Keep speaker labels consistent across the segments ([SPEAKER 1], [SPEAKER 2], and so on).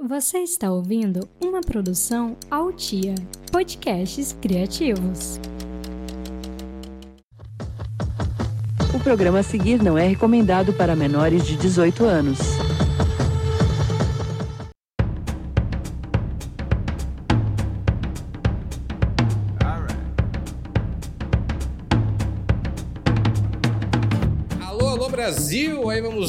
[SPEAKER 1] Você está ouvindo uma produção Altia Podcasts Criativos.
[SPEAKER 2] O programa a seguir não é recomendado para menores de 18 anos.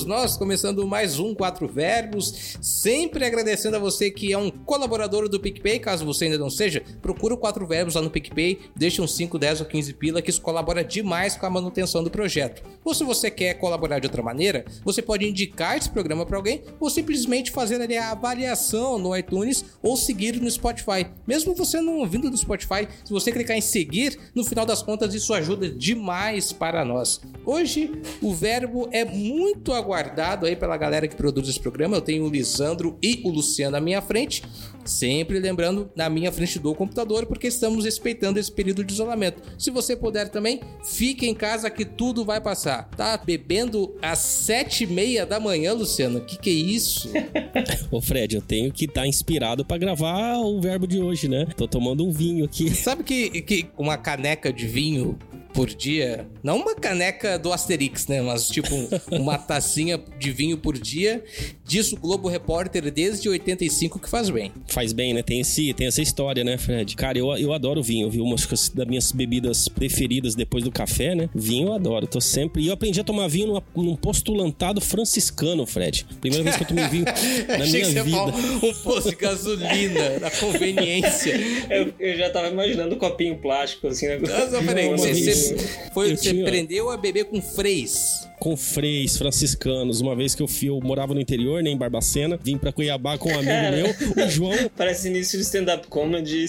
[SPEAKER 3] Nós, começando mais um Quatro Verbos. Sempre agradecendo a você que é um colaborador do PicPay. Caso você ainda não seja, procura o Quatro Verbos lá no PicPay, deixa uns 5, 10 ou 15 pila, que isso colabora demais com a manutenção do projeto. Ou se você quer colaborar de outra maneira, você pode indicar esse programa para alguém ou simplesmente fazer ali a avaliação no iTunes ou seguir no Spotify. Mesmo você não ouvindo no Spotify, se você clicar em seguir, no final das contas isso ajuda demais para nós. Hoje o verbo é muito aguardado aí pela galera que produz esse programa. Eu tenho o Lisandro e o Luciano à minha frente. Sempre lembrando, na minha frente do computador, porque estamos respeitando esse período de isolamento. Se você puder também, fique em casa que tudo vai passar. Tá bebendo às sete e meia da manhã, Luciano? Que que é isso?
[SPEAKER 4] Ô Fred, eu tenho que estar inspirado pra gravar o verbo de hoje, né? Tô tomando um vinho aqui.
[SPEAKER 3] Sabe que, que uma caneca de vinho por dia, não uma caneca do Asterix, né? Mas tipo um- uma tacinha de vinho por dia. Diz o Globo Repórter desde 85 que faz bem.
[SPEAKER 4] Faz bem, né? Tem, esse, tem essa história, né, Fred? Cara, eu, eu adoro vinho, viu? Uma das minhas bebidas preferidas depois do café, né? Vinho eu adoro. Tô sempre. E eu aprendi a tomar vinho numa- num postulantado franciscano, Fred. Primeira vez que eu tomei vinho na
[SPEAKER 3] Achei
[SPEAKER 4] minha
[SPEAKER 3] que você
[SPEAKER 4] vida.
[SPEAKER 3] um posto de gasolina, da conveniência.
[SPEAKER 5] Eu, eu já tava imaginando um copinho plástico, assim, né?
[SPEAKER 3] Nossa, peraí, você, você, foi,
[SPEAKER 4] eu
[SPEAKER 3] você
[SPEAKER 4] tinha-
[SPEAKER 3] aprendeu a beber com freis.
[SPEAKER 4] Com freis franciscanos. Uma vez que eu, fui, eu morava no interior, né, em Barbacena, vim pra Cuiabá com um amigo
[SPEAKER 5] Cara.
[SPEAKER 4] meu, o João.
[SPEAKER 5] Parece início de stand-up comedy.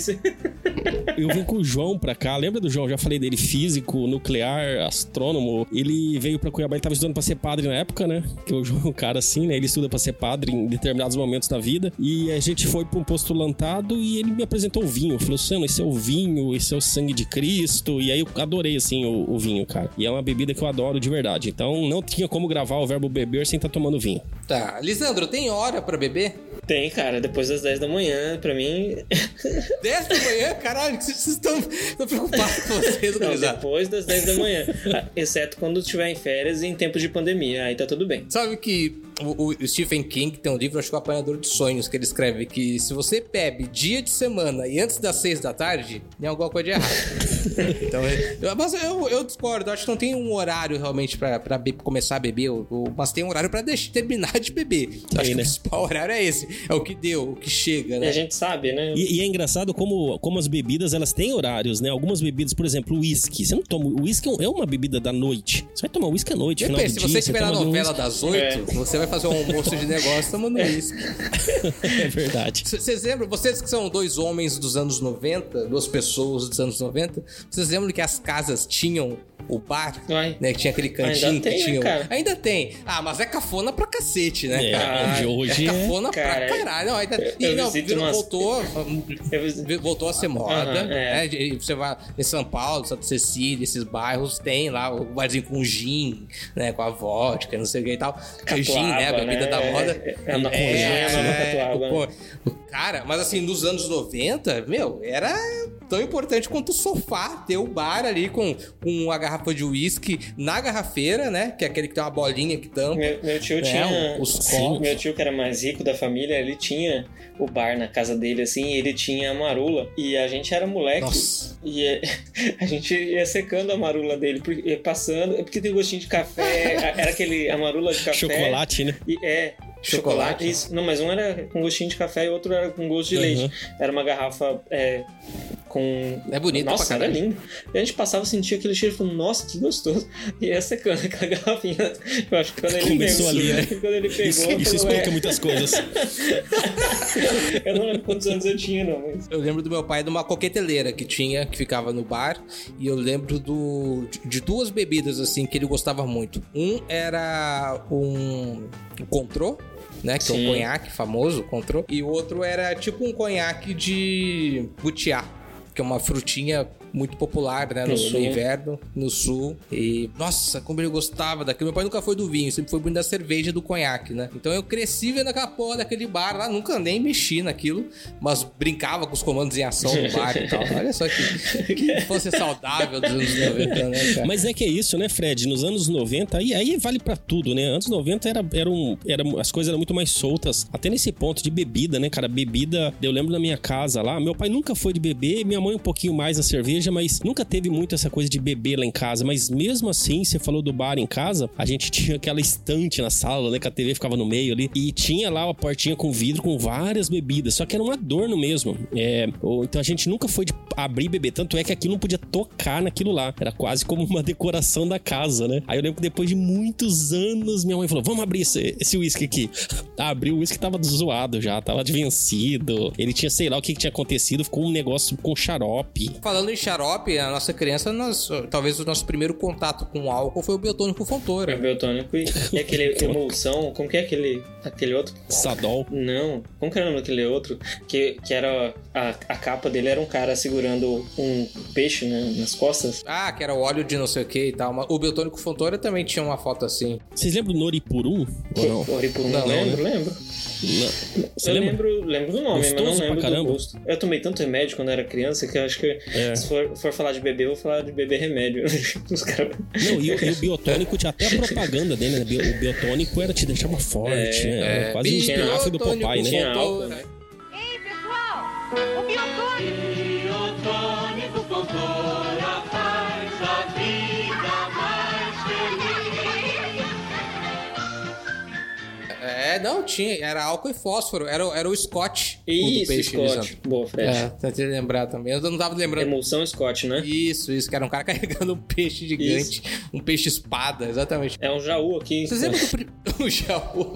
[SPEAKER 4] Eu vim com o João pra cá. Lembra do João? Já falei dele, físico, nuclear, astrônomo. Ele veio pra Cuiabá, ele tava estudando pra ser padre na época, né? Que o João é um cara assim, né? Ele estuda pra ser padre em determinados momentos da vida. E a gente foi pra um postulantado e ele me apresentou o vinho. Falou, Luciano, esse é o vinho, esse é o sangue de Cristo. E aí eu adorei, assim, o, o vinho, cara. E é uma bebida que eu adoro de verdade. Então não tinha como gravar o verbo beber sem estar tomando vinho.
[SPEAKER 3] Tá, Lisandro, tem hora pra beber?
[SPEAKER 5] Tem, cara, depois das 10 da manhã, pra mim.
[SPEAKER 3] 10 da manhã? Caralho, vocês estão, preocupados com vocês,
[SPEAKER 5] Não, depois das 10 da manhã. Ah, Exceto quando estiver em férias e em tempos de pandemia. Aí tá tudo bem.
[SPEAKER 3] Sabe que o, o Stephen King tem um livro, acho que é o Apanhador de Sonhos, que ele escreve que se você bebe dia de semana e antes das seis da tarde, tem alguma coisa de errado. então, eu, mas eu, eu discordo, acho que não tem um horário realmente pra, pra be- começar a beber, o- o- mas tem um horário pra deixar, terminar de beber. Eu acho que
[SPEAKER 4] né?
[SPEAKER 3] o principal horário é esse, é o que deu, o que chega,
[SPEAKER 5] E
[SPEAKER 3] né?
[SPEAKER 5] a gente sabe, né?
[SPEAKER 4] E, e é engraçado como, como as bebidas, elas têm horários, né? Algumas bebidas, por exemplo, o uísque. Você não toma... O uísque é é uma bebida da noite. Você vai tomar uísque à noite, final
[SPEAKER 3] Depende,
[SPEAKER 4] do
[SPEAKER 3] se
[SPEAKER 4] dia.
[SPEAKER 3] você estiver na novela das oito, você vai fazer um almoço de negócio tomando uísque.
[SPEAKER 4] É verdade.
[SPEAKER 3] C- Vocês lembram, vocês que são dois homens dos anos 90, duas pessoas dos anos 90, vocês lembram que as casas tinham o bar,
[SPEAKER 5] Uai.
[SPEAKER 3] né? Que tinha aquele cantinho
[SPEAKER 5] Ainda tem,
[SPEAKER 3] que
[SPEAKER 5] né,
[SPEAKER 3] tinha. o-
[SPEAKER 5] cara?
[SPEAKER 3] Ainda tem. Ah, mas é cafona pra cacete, né,
[SPEAKER 4] É,
[SPEAKER 3] cara?
[SPEAKER 4] de hoje
[SPEAKER 3] é
[SPEAKER 4] é-
[SPEAKER 3] cafona
[SPEAKER 5] Cara,
[SPEAKER 3] pra caralho. Não, ainda... E
[SPEAKER 5] eu
[SPEAKER 3] não, virou-
[SPEAKER 5] umas-
[SPEAKER 3] voltou. Voltou a ser moda,
[SPEAKER 5] Aham,
[SPEAKER 3] né?
[SPEAKER 5] é.
[SPEAKER 3] Você vai em São Paulo, Santa Cecília, esses bairros, tem lá o barzinho com gin, né? Com a vodka, não sei o que e tal. gin, né? A
[SPEAKER 5] Catuaba,
[SPEAKER 3] bebida
[SPEAKER 5] né?
[SPEAKER 3] da moda.
[SPEAKER 5] É, é uma congema, uma catuaba.
[SPEAKER 3] pô, Cara, mas assim, nos anos 90, meu, era tão importante quanto o sofá, ter o bar ali com, com uma garrafa de uísque na garrafeira, né? Que é aquele que tem uma bolinha que tampa.
[SPEAKER 5] Meu, meu tio
[SPEAKER 3] né?
[SPEAKER 5] tinha.
[SPEAKER 3] Os
[SPEAKER 4] Sim.
[SPEAKER 3] copos.
[SPEAKER 5] Meu tio, que era mais rico da família, ele tinha o bar na casa dele, assim, e ele tinha a marula. E a gente era moleque.
[SPEAKER 3] Nossa.
[SPEAKER 5] E é- a gente ia secando a marula dele, passando, é porque tem gostinho de café, era aquele, a marula de café.
[SPEAKER 4] Chocolate, né?
[SPEAKER 5] E, é,
[SPEAKER 3] Chocolate?
[SPEAKER 5] Não, mas um era com gostinho de café e outro era com gosto de
[SPEAKER 4] Uhum.
[SPEAKER 5] leite. Era uma garrafa é, com.
[SPEAKER 3] É bonito
[SPEAKER 5] Nossa,
[SPEAKER 3] pra
[SPEAKER 5] era lindo. E a gente passava, sentia aquele cheiro e falou, nossa, que gostoso. E ia secando aquela garrafinha. Eu acho que quando ele
[SPEAKER 4] Começou
[SPEAKER 5] pegou.
[SPEAKER 4] ali, né?
[SPEAKER 5] Quando ele pegou.
[SPEAKER 4] Isso, isso
[SPEAKER 5] falou,
[SPEAKER 4] explica
[SPEAKER 5] "É."
[SPEAKER 4] muitas coisas.
[SPEAKER 5] Eu não lembro quantos anos eu tinha, não. Mas...
[SPEAKER 3] Eu lembro do meu pai de uma coqueteleira que tinha, que ficava no bar. E eu lembro do, de, de duas bebidas, assim, que ele gostava muito. Um era um, um contrô, né? Que é
[SPEAKER 5] Sim.
[SPEAKER 3] conhaque famoso, contrô. E o outro era tipo um conhaque de butiá. Que é uma frutinha muito popular, né? No,
[SPEAKER 5] No
[SPEAKER 3] inverno, no sul. E, nossa, como ele gostava daquilo. Meu pai nunca foi do vinho, sempre foi muito da cerveja do conhaque, né? Então eu cresci vendo aquela porra daquele bar lá, nunca nem mexi naquilo, mas brincava com os comandos em ação no bar e tal. Olha só que, que fosse saudável dos anos 90, né, cara?
[SPEAKER 4] Mas é que é isso, né, Fred? Nos anos 90, aí, aí vale pra tudo, né? Anos 90 era, era, um, era as coisas eram muito mais soltas. Até nesse ponto de bebida, né, cara? Bebida, eu lembro na minha casa lá, meu pai nunca foi de beber, minha mãe um pouquinho mais a cerveja, mas nunca teve muito essa coisa de beber lá em casa. Mas mesmo assim, você falou do bar em casa, a gente tinha aquela estante na sala, né? Que a TV ficava no meio ali. E tinha lá a portinha com vidro com várias bebidas. Só que era um adorno mesmo. É, ou- então a gente nunca foi de abrir e beber. Tanto é que aquilo não podia tocar naquilo lá. Era quase como uma decoração da casa, né? Aí eu lembro que depois de muitos anos, minha mãe falou: vamos abrir esse, esse whisky aqui. Abriu, o whisky tava zoado já, tava de vencido. Ele tinha, sei lá o que, que tinha acontecido, ficou um negócio com xarope.
[SPEAKER 3] Falando em xarope, a nossa criança, nós, talvez o nosso primeiro contato com álcool foi o biotônico
[SPEAKER 5] É
[SPEAKER 3] Fontoura.
[SPEAKER 5] biotônico e, e aquele emulsão, como que é aquele, aquele outro?
[SPEAKER 4] Sadol.
[SPEAKER 5] Não, como que era o nome daquele outro? Que, que era. A, a capa dele era um cara segurando um peixe né, nas costas.
[SPEAKER 3] Ah, que era o óleo de não sei o que e tal. Mas O biotônico Fontoura também tinha uma foto assim.
[SPEAKER 4] Vocês lembram do Noripurum? Ou não?
[SPEAKER 5] Oripuru,
[SPEAKER 3] Não,
[SPEAKER 5] não, lembro,
[SPEAKER 4] né?
[SPEAKER 5] lembro.
[SPEAKER 4] Não. Você
[SPEAKER 5] eu
[SPEAKER 4] lembra?
[SPEAKER 5] lembro, lembro do nome, mas
[SPEAKER 4] Gostoso
[SPEAKER 5] não
[SPEAKER 4] pra
[SPEAKER 5] lembro do gosto. Eu tomei tanto remédio quando era criança que eu acho que
[SPEAKER 4] É.
[SPEAKER 5] se for, for falar de beber, eu vou falar de beber remédio. Os caras.
[SPEAKER 4] Não, e, o- e o biotônico tinha até a propaganda dele, né? O biotônico era te deixava forte,
[SPEAKER 5] É,
[SPEAKER 4] né? Era
[SPEAKER 3] é,
[SPEAKER 4] quase um espinafre do Popeye, né?
[SPEAKER 5] Tinha álcool,
[SPEAKER 3] Fontoura.
[SPEAKER 5] né?
[SPEAKER 6] Ei, pessoal! O biotônico!
[SPEAKER 7] Biotônico
[SPEAKER 3] É, não, tinha. Era álcool e fósforo. Era, o- era o Scott. o
[SPEAKER 5] Isso,
[SPEAKER 3] peixe,
[SPEAKER 5] Scott. Boa, Fred.
[SPEAKER 3] É, tentei lembrar também. Eu não tava lembrando.
[SPEAKER 5] Emulsão Scott, né?
[SPEAKER 3] Isso, isso, que era um cara carregando um peixe gigante. Um peixe espada, exatamente.
[SPEAKER 5] É um jaú aqui.
[SPEAKER 3] Vocês lembram do o Jaú?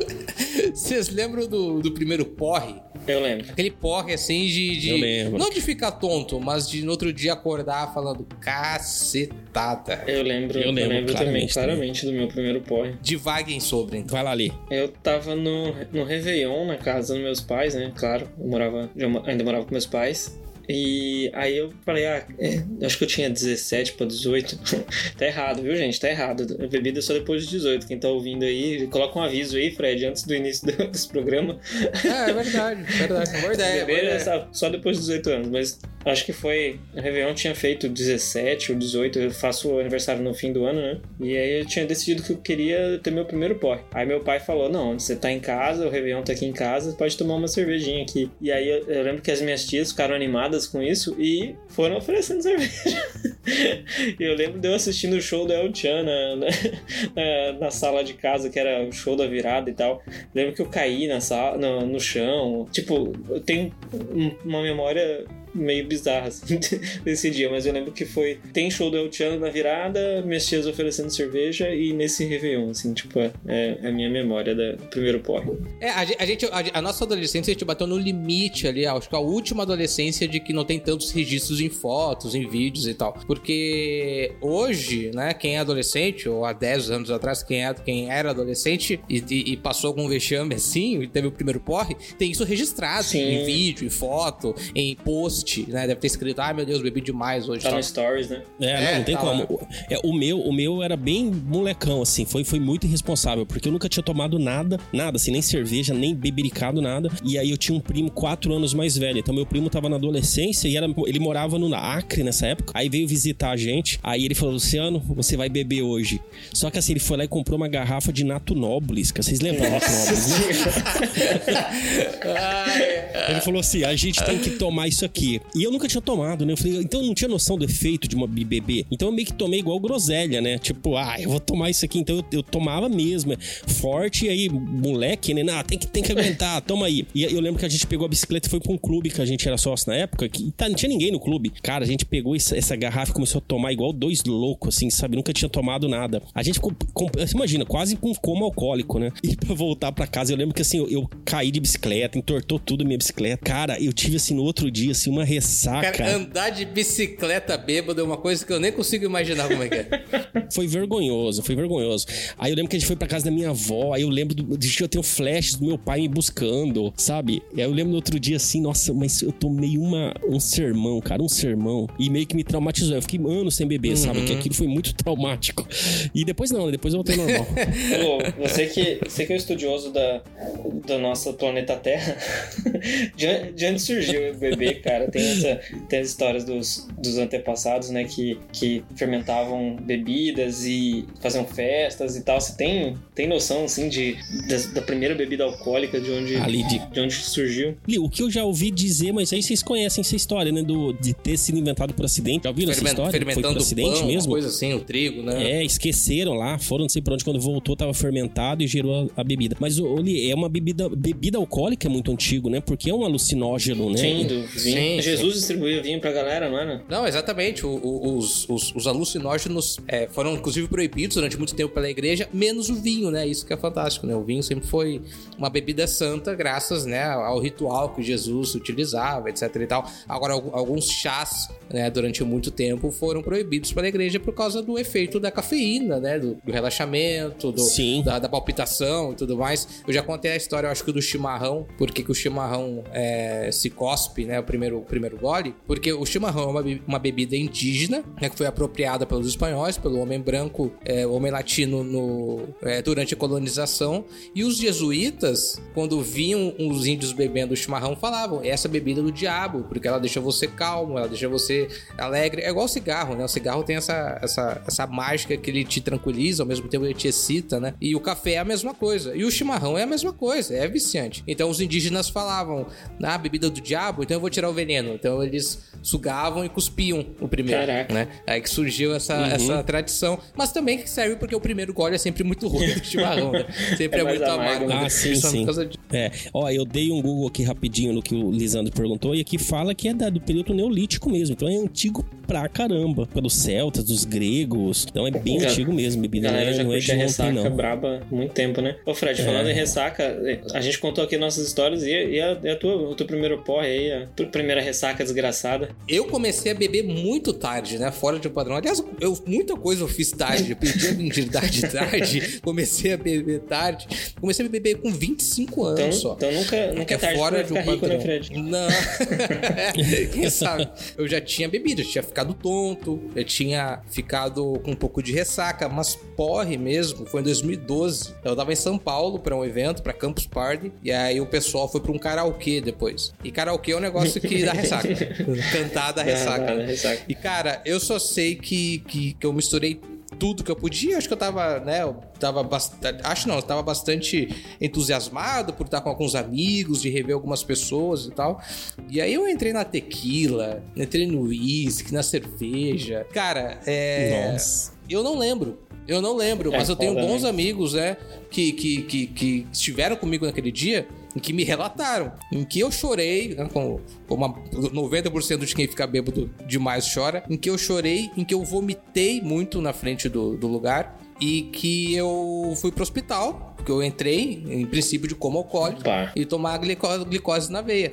[SPEAKER 3] Vocês lembram do, do primeiro porre?
[SPEAKER 5] Eu lembro.
[SPEAKER 3] Aquele porre assim de, de-
[SPEAKER 4] Eu lembro.
[SPEAKER 3] Não de ficar tonto, mas de no outro dia acordar falando cacetada.
[SPEAKER 5] Eu lembro,
[SPEAKER 4] Eu
[SPEAKER 5] eu
[SPEAKER 4] lembro
[SPEAKER 5] lembro, também,
[SPEAKER 4] claramente
[SPEAKER 5] claramente do meu primeiro porre.
[SPEAKER 3] Divaguem sobre, então.
[SPEAKER 4] Vai lá ali.
[SPEAKER 5] Eu tava no, no Réveillon, na casa dos meus pais, né? Claro, eu morava, mo- ainda morava com meus pais. E aí eu falei, ah, é, acho que eu tinha 17 pra 18. tá errado, viu, gente? Tá errado. A bebida é só depois de 18. Quem tá ouvindo aí, coloca um aviso aí, Fred, antes do início do- desse programa.
[SPEAKER 3] É, é verdade, verdade. Boa ideia. boa
[SPEAKER 5] Beber é só- só depois dos 18 anos, mas acho que foi. O Réveillon tinha feito 17 ou 18, eu faço o aniversário no fim do ano, né? E aí eu tinha decidido que eu queria ter meu primeiro porre. Aí meu pai falou: Não, você tá em casa, o Réveillon tá aqui em casa, pode tomar uma cervejinha aqui. E aí eu, eu lembro que as minhas tias ficaram animadas com isso e foram oferecendo cerveja. Eu lembro de eu assistindo o show do El Chan na, na, na- sala de casa, que era o show da virada e tal. Lembro que eu caí na sala, no, no chão. Tipo, eu tenho um- uma memória meio bizarra assim, desse dia, mas eu lembro que foi. Tem show do El Chan na virada, minhas tias oferecendo cerveja e nesse Réveillon, assim, tipo, é, é a minha memória da- do primeiro porre.
[SPEAKER 3] É, a a gente, a, a nossa adolescência, a gente bateu no limite ali, acho que a última adolescência de que não tem tantos registros em fotos, em vídeos e tal. Porque hoje, né, quem é adolescente, ou há 10 anos atrás, quem, é, quem era adolescente e, e- e passou algum vexame assim, e teve o primeiro porre, tem isso registrado
[SPEAKER 5] Sim.
[SPEAKER 3] em vídeo, em foto, em post, né? Deve ter escrito, ai meu Deus, bebi demais hoje.
[SPEAKER 5] Tá
[SPEAKER 3] tal.
[SPEAKER 5] no Stories, né?
[SPEAKER 4] É,
[SPEAKER 3] É,
[SPEAKER 4] não, não tem
[SPEAKER 3] tá
[SPEAKER 4] como.
[SPEAKER 3] lá.
[SPEAKER 4] É, o meu, o meu era bem molecão, assim, foi, foi muito irresponsável, porque eu nunca tinha tomado nada, nada, assim, nem cerveja, nem bebericado, nada. E aí eu tinha um primo quatro anos mais velho. Então meu primo tava na adolescência e era, ele morava no Acre nessa época. Aí veio visitar a gente. Aí ele falou: Luciano, você vai beber hoje. Só que assim, ele foi lá e comprou uma garrafa de Nato Nobles, que vocês lembram do Nato Nobles, né? Ele falou assim: a gente tem que tomar isso aqui. E eu nunca tinha tomado, né? Eu falei, então eu não tinha noção do efeito de uma beber. Então eu meio que tomei igual groselha, né? Tipo, ah, eu vou tomar isso aqui. Então eu, eu tomava mesmo, é forte, e aí, moleque, né? Não, tem que, tem que aguentar, toma aí. E eu lembro que a gente pegou a bicicleta e foi pra um clube que a gente era sócio na época, que tá, não tinha ninguém no clube. Cara, a gente pegou essa, essa garrafa e começou a tomar igual dois loucos, assim, sabe? Nunca tinha tomado nada. A gente ficou, com, imagina, quase com coma alcoólico, né? E pra voltar pra casa, eu lembro que assim, eu, eu caí de bicicleta, entortou tudo a minha bicicleta. Cara, eu tive assim no outro dia, assim, uma ressaca.
[SPEAKER 3] Cara, andar de bicicleta bêbado é uma coisa que eu nem consigo imaginar como é que é.
[SPEAKER 4] Foi vergonhoso, foi vergonhoso. Aí eu lembro que a gente foi pra casa da minha avó, aí eu lembro do, de eu tenho flashes do meu pai me buscando, sabe? Aí eu lembro no outro dia assim, nossa, mas eu tomei uma, um sermão, cara, um sermão. E meio que me traumatizou. Eu fiquei anos sem beber, sabe? Que aquilo foi muito traumático. E depois não, depois eu voltei normal.
[SPEAKER 5] Ô, você que, você que é o estudioso da, do nosso planeta Terra, de, onde- de onde surgiu o bebê, cara? Tem, essa, tem as histórias dos, dos antepassados, né, que, que fermentavam bebidas e faziam festas e tal. Você tem, tem noção, assim, de, da, da primeira bebida alcoólica, de onde,
[SPEAKER 4] Ali de
[SPEAKER 5] de onde surgiu?
[SPEAKER 4] Li, o que eu já ouvi dizer, mas aí vocês conhecem essa história, né? Do, de ter sido inventado por acidente. Já ouviram essa
[SPEAKER 3] Fermen-
[SPEAKER 4] história? Foi
[SPEAKER 3] fermentando
[SPEAKER 4] por acidente
[SPEAKER 3] pão,
[SPEAKER 4] mesmo?
[SPEAKER 3] coisa assim, o trigo, né?
[SPEAKER 4] É, esqueceram lá, foram não sei pra onde, quando voltou tava fermentado e gerou a, a bebida. Mas, ô, Li, é uma bebida, bebida alcoólica é muito antigo, né? Porque é um alucinógeno, né?
[SPEAKER 5] Sim, do vinho.
[SPEAKER 3] Sim,
[SPEAKER 5] Jesus distribuía vinho pra galera, não era?
[SPEAKER 3] Não, exatamente. O- o- os, os, os alucinógenos é, foram, inclusive, proibidos durante muito tempo pela igreja, menos o vinho, né? Isso que é fantástico, né? O vinho sempre foi uma bebida santa, graças né, ao ritual que Jesus utilizava, etc e tal. Agora, al- alguns chás, né, durante muito tempo, foram proibidos pela igreja por causa do efeito da cafeína, né? Do, do relaxamento, do,
[SPEAKER 4] Sim.
[SPEAKER 3] da, da palpitação e tudo mais. Eu já contei a história, eu acho que do chimarrão, porque que o chimarrão é, se cospe, né? O primeiro, primeiro gole. Porque o chimarrão é uma, uma bebida indígena, né? Que foi apropriada pelos espanhóis, pelo homem branco, é, homem latino no, é, durante a colonização. E os jesuítas, quando viam os índios bebendo chimarrão, falavam: essa é bebida do diabo, porque ela deixa você calmo, ela deixa você alegre. É igual o cigarro, né? O cigarro tem essa, essa, essa mágica que ele te tranquiliza, ao mesmo tempo ele te excita, né? E o café é a mesma coisa. E o chimarrão é a mesma coisa, é viciante. Então os indígenas falavam: na bebida do diabo, então eu vou tirar o veneno. Então eles sugavam e cuspiam o primeiro,
[SPEAKER 5] Caraca.
[SPEAKER 3] né? Aí que surgiu essa,
[SPEAKER 5] Uhum.
[SPEAKER 3] essa tradição. Mas também que serve porque o primeiro gole é sempre muito ruim do chimarrão, né? Sempre
[SPEAKER 5] É
[SPEAKER 3] é, muito
[SPEAKER 5] amargo,
[SPEAKER 3] amargo.
[SPEAKER 5] né?
[SPEAKER 3] né?
[SPEAKER 4] Ah, sim, sim.
[SPEAKER 3] de-
[SPEAKER 4] É, ó, eu dei um Google aqui rapidinho no que o Lisandro perguntou e aqui fala que é da- do período neolítico mesmo. Então é antigo pra caramba. Pelos celtas, dos gregos. Então é bem
[SPEAKER 5] Ga-
[SPEAKER 4] antigo mesmo. Bebida não
[SPEAKER 5] galera
[SPEAKER 4] é,
[SPEAKER 5] já
[SPEAKER 4] não é de ontem,
[SPEAKER 5] ressaca
[SPEAKER 4] não.
[SPEAKER 5] braba há muito tempo, né? Ô, Fred, falando
[SPEAKER 4] É.
[SPEAKER 5] em ressaca, a gente contou aqui nossas histórias e, e a, e a tua, o teu primeiro porre aí, a tua primeira ressaca desgraçada.
[SPEAKER 3] Eu comecei a beber muito tarde, né? Fora de padrão. Aliás, eu, muita coisa eu fiz tarde. Eu perdi a virgindade tarde. Comecei a beber tarde. Comecei a beber com 25 anos
[SPEAKER 5] Então,
[SPEAKER 3] só.
[SPEAKER 5] então nunca, nunca é tarde
[SPEAKER 3] fora de um
[SPEAKER 5] rico, né,
[SPEAKER 3] padrão.
[SPEAKER 5] Fred?
[SPEAKER 3] Não. Quem sabe? Eu já tinha bebido, eu tinha ficado tonto, eu tinha ficado com um pouco de ressaca, mas porre mesmo. Foi em 2012. Eu tava em São Paulo pra um evento, pra Campus Party, e aí o pessoal foi pra um karaokê depois. E karaokê é um negócio que dá ressaca. Cantar dá ressaca. Né?
[SPEAKER 5] dá ressaca.
[SPEAKER 3] E cara, eu só sei que, que, que eu misturei tudo que eu podia. Acho que eu tava, né? Eu tava bastante. Acho não, eu tava bastante entusiasmado por estar com alguns amigos, de rever algumas pessoas e tal. E aí eu entrei na tequila, entrei no uísque, na cerveja. Cara, é.
[SPEAKER 4] Nossa.
[SPEAKER 3] Eu não lembro. Eu não lembro,
[SPEAKER 5] É
[SPEAKER 3] mas eu tenho bons
[SPEAKER 5] né?
[SPEAKER 3] amigos, né? Que, que, que, que estiveram comigo naquele dia em que me relataram. Em que eu chorei, né, como, como a- 90% de quem fica bêbado demais chora. Em que eu chorei, em que eu vomitei muito na frente do, do lugar. E que eu fui pro hospital, porque eu entrei, em princípio, de coma alcoólico
[SPEAKER 5] Pá.
[SPEAKER 3] e tomar glicose, glicose na veia.